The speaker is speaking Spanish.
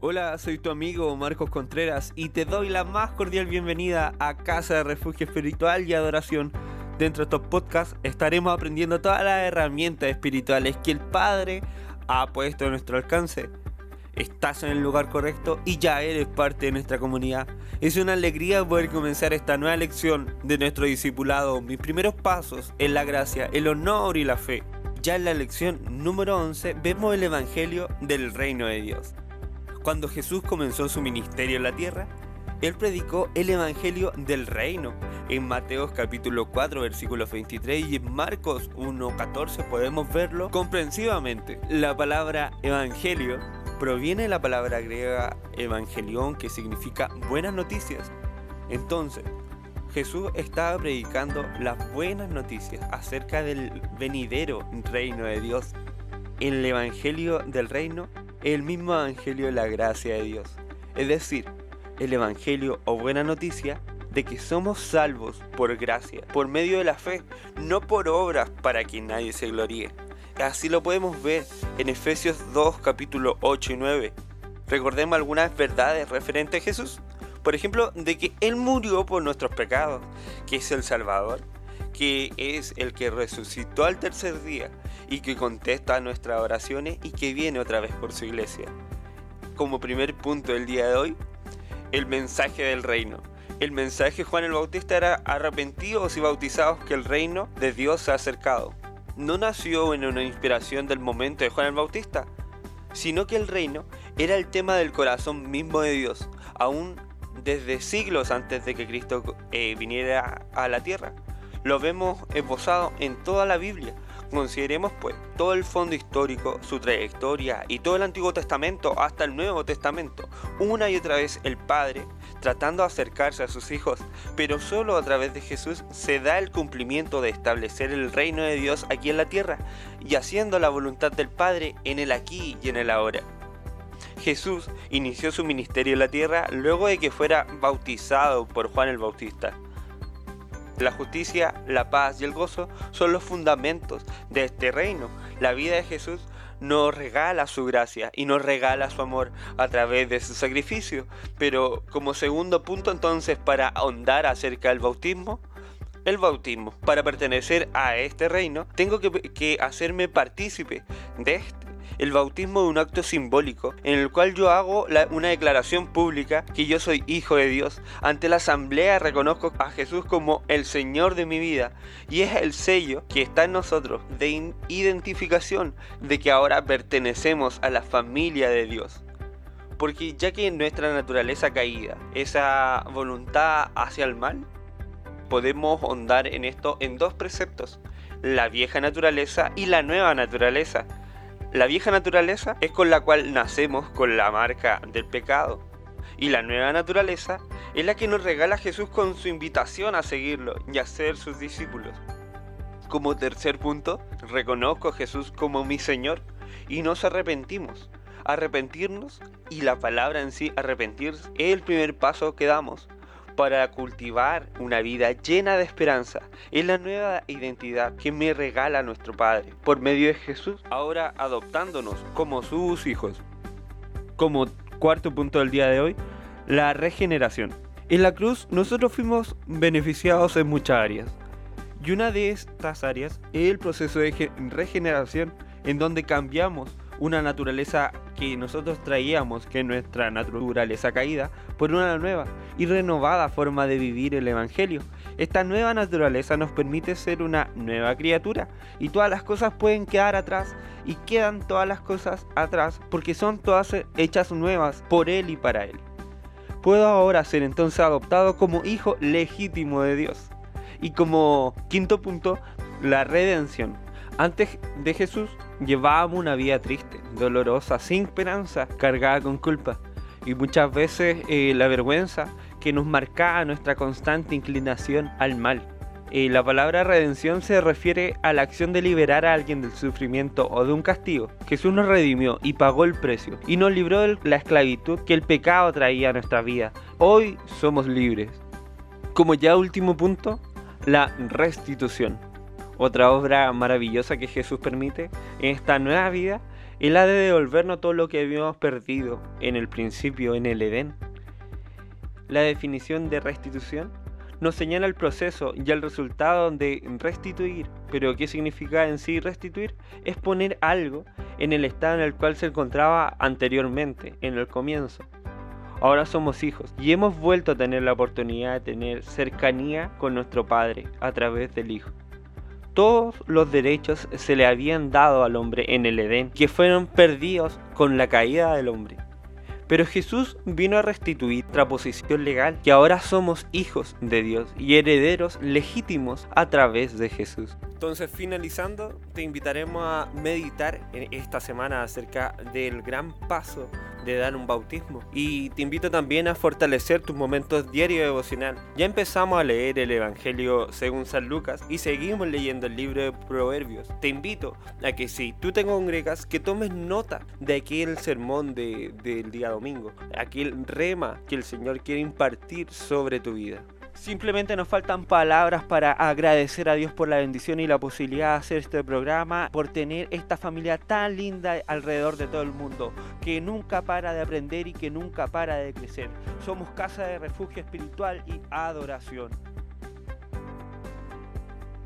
Hola, soy tu amigo Marcos Contreras y te doy la más cordial bienvenida a Casa de Refugio Espiritual y Adoración. Dentro de estos podcasts estaremos aprendiendo todas las herramientas espirituales que el Padre ha puesto a nuestro alcance. Estás en el lugar correcto y ya eres parte de nuestra comunidad. Es una alegría poder comenzar esta nueva lección de nuestro discipulado, mis primeros pasos en la gracia, el honor y la fe. Ya en la lección número 11 vemos el Evangelio del Reino de Dios. Cuando Jesús comenzó su ministerio en la tierra, él predicó el Evangelio del Reino. En Mateos capítulo 4 versículo 23 y en Marcos 1.14 podemos verlo comprensivamente. La palabra Evangelio proviene de la palabra griega evangelión que significa buenas noticias. Entonces, Jesús estaba predicando las buenas noticias acerca del venidero reino de Dios. En el Evangelio del Reino, el mismo Evangelio de la gracia de Dios. Es decir, el Evangelio o buena noticia de que somos salvos por gracia, por medio de la fe, no por obras para que nadie se gloríe. Así lo podemos ver en Efesios 2 capítulo 8 y 9. Recordemos algunas verdades referentes a Jesús. Por ejemplo, de que Él murió por nuestros pecados, que es el Salvador, que es el que resucitó al tercer día y que contesta a nuestras oraciones y que viene otra vez por su iglesia. Como primer punto del día de hoy, el mensaje del reino. El mensaje de Juan el Bautista era arrepentidos y bautizados que el reino de Dios se ha acercado. No nació en una inspiración del momento de Juan el Bautista, sino que el reino era el tema del corazón mismo de Dios, aún desde siglos antes de que Cristo eh, viniera a la tierra. Lo vemos esbozado en toda la Biblia. Consideremos pues todo el fondo histórico, su trayectoria y todo el Antiguo Testamento hasta el Nuevo Testamento. Una y otra vez el Padre tratando de acercarse a sus hijos, pero solo a través de Jesús se da el cumplimiento de establecer el reino de Dios aquí en la tierra y haciendo la voluntad del Padre en el aquí y en el ahora. Jesús inició su ministerio en la tierra luego de que fuera bautizado por Juan el Bautista. La justicia, la paz y el gozo son los fundamentos de este reino. La vida de Jesús nos regala su gracia y nos regala su amor a través de su sacrificio. Pero como segundo punto entonces para ahondar acerca del bautismo, el bautismo. Para pertenecer a este reino, tengo que, que hacerme partícipe de este el bautismo es un acto simbólico en el cual yo hago una declaración pública que yo soy hijo de Dios. Ante la asamblea reconozco a Jesús como el Señor de mi vida y es el sello que está en nosotros de identificación de que ahora pertenecemos a la familia de Dios. Porque ya que nuestra naturaleza caída, esa voluntad hacia el mal, podemos ahondar en esto en dos preceptos, la vieja naturaleza y la nueva naturaleza. La vieja naturaleza es con la cual nacemos con la marca del pecado. Y la nueva naturaleza es la que nos regala Jesús con su invitación a seguirlo y a ser sus discípulos. Como tercer punto, reconozco a Jesús como mi Señor y nos arrepentimos. Arrepentirnos y la palabra en sí, arrepentirse, es el primer paso que damos para cultivar una vida llena de esperanza. Es la nueva identidad que me regala nuestro Padre por medio de Jesús, ahora adoptándonos como sus hijos. Como cuarto punto del día de hoy, la regeneración. En la cruz nosotros fuimos beneficiados en muchas áreas. Y una de estas áreas es el proceso de regeneración en donde cambiamos una naturaleza que nosotros traíamos, que es nuestra naturaleza caída, por una nueva y renovada forma de vivir el Evangelio. Esta nueva naturaleza nos permite ser una nueva criatura y todas las cosas pueden quedar atrás y quedan todas las cosas atrás porque son todas hechas nuevas por Él y para Él. Puedo ahora ser entonces adoptado como hijo legítimo de Dios. Y como quinto punto, la redención. Antes de Jesús llevábamos una vida triste, dolorosa, sin esperanza, cargada con culpa. Y muchas veces eh, la vergüenza que nos marcaba nuestra constante inclinación al mal. Eh, la palabra redención se refiere a la acción de liberar a alguien del sufrimiento o de un castigo. Jesús nos redimió y pagó el precio y nos libró de la esclavitud que el pecado traía a nuestra vida. Hoy somos libres. Como ya último punto, la restitución otra obra maravillosa que Jesús permite en esta nueva vida Él ha de devolvernos todo lo que habíamos perdido en el principio, en el Edén. La definición de restitución nos señala el proceso y el resultado de restituir. Pero ¿qué significa en sí restituir? Es poner algo en el estado en el cual se encontraba anteriormente, en el comienzo. Ahora somos hijos y hemos vuelto a tener la oportunidad de tener cercanía con nuestro Padre a través del Hijo. Todos los derechos se le habían dado al hombre en el Edén, que fueron perdidos con la caída del hombre. Pero Jesús vino a restituir nuestra posición legal, que ahora somos hijos de Dios y herederos legítimos a través de Jesús. Entonces, finalizando, te invitaremos a meditar en esta semana acerca del gran paso de dar un bautismo. Y te invito también a fortalecer tus momentos diarios devocional. Ya empezamos a leer el Evangelio según San Lucas y seguimos leyendo el libro de Proverbios. Te invito a que si tú te congregas, que tomes nota de aquel sermón de, del día domingo, aquel rema que el Señor quiere impartir sobre tu vida. Simplemente nos faltan palabras para agradecer a Dios por la bendición y la posibilidad de hacer este programa, por tener esta familia tan linda alrededor de todo el mundo, que nunca para de aprender y que nunca para de crecer. Somos casa de refugio espiritual y adoración.